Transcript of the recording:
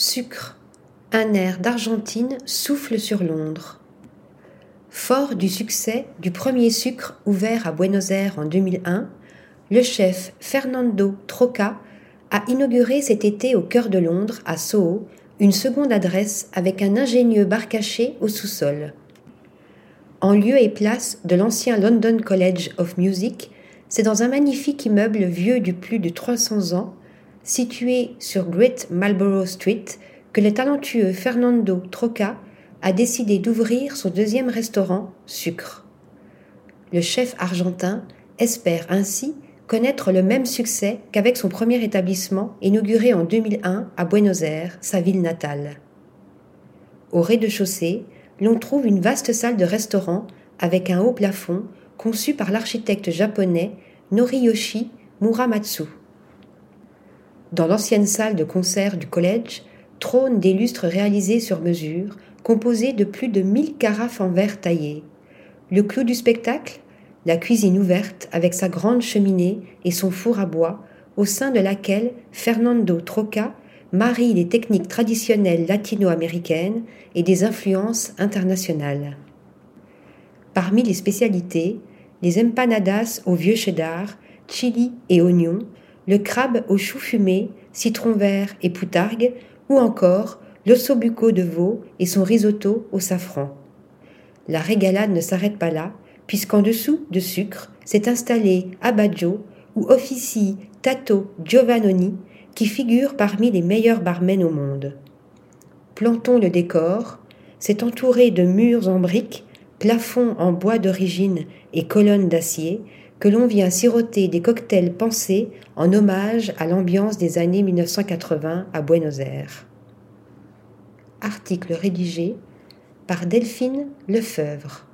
Sucre. Un air d'Argentine souffle sur Londres. Fort du succès du premier sucre ouvert à Buenos Aires en 2001, le chef Fernando Troca a inauguré cet été au cœur de Londres, à Soho, une seconde adresse avec un ingénieux bar caché au sous-sol. En lieu et place de l'ancien London College of Music, c'est dans un magnifique immeuble vieux du plus de 300 ans situé sur Great Marlborough Street, que le talentueux Fernando Troca a décidé d'ouvrir son deuxième restaurant, Sucre. Le chef argentin espère ainsi connaître le même succès qu'avec son premier établissement inauguré en 2001 à Buenos Aires, sa ville natale. Au rez-de-chaussée, l'on trouve une vaste salle de restaurant avec un haut plafond conçu par l'architecte japonais Noriyoshi Muramatsu. Dans l'ancienne salle de concert du collège trônent des lustres réalisés sur mesure, composés de plus de mille carafes en verre taillé. Le clou du spectacle? La cuisine ouverte avec sa grande cheminée et son four à bois, au sein de laquelle Fernando Troca marie les techniques traditionnelles latino-américaines et des influences internationales. Parmi les spécialités, les empanadas au vieux cheddar, chili et oignons, le crabe aux choux fumés, citron vert et poutargue, ou encore l'ossobuco de veau et son risotto au safran. La régalade ne s'arrête pas là, puisqu'en dessous de sucre s'est installé Abaggio, où officie Tato Giovannoni, qui figure parmi les meilleurs barmen au monde. Plantons le décor, c'est entouré de murs en briques, plafonds en bois d'origine et colonnes d'acier, que l'on vient siroter des cocktails pensés en hommage à l'ambiance des années 1980 à Buenos Aires. Article rédigé par Delphine Lefebvre.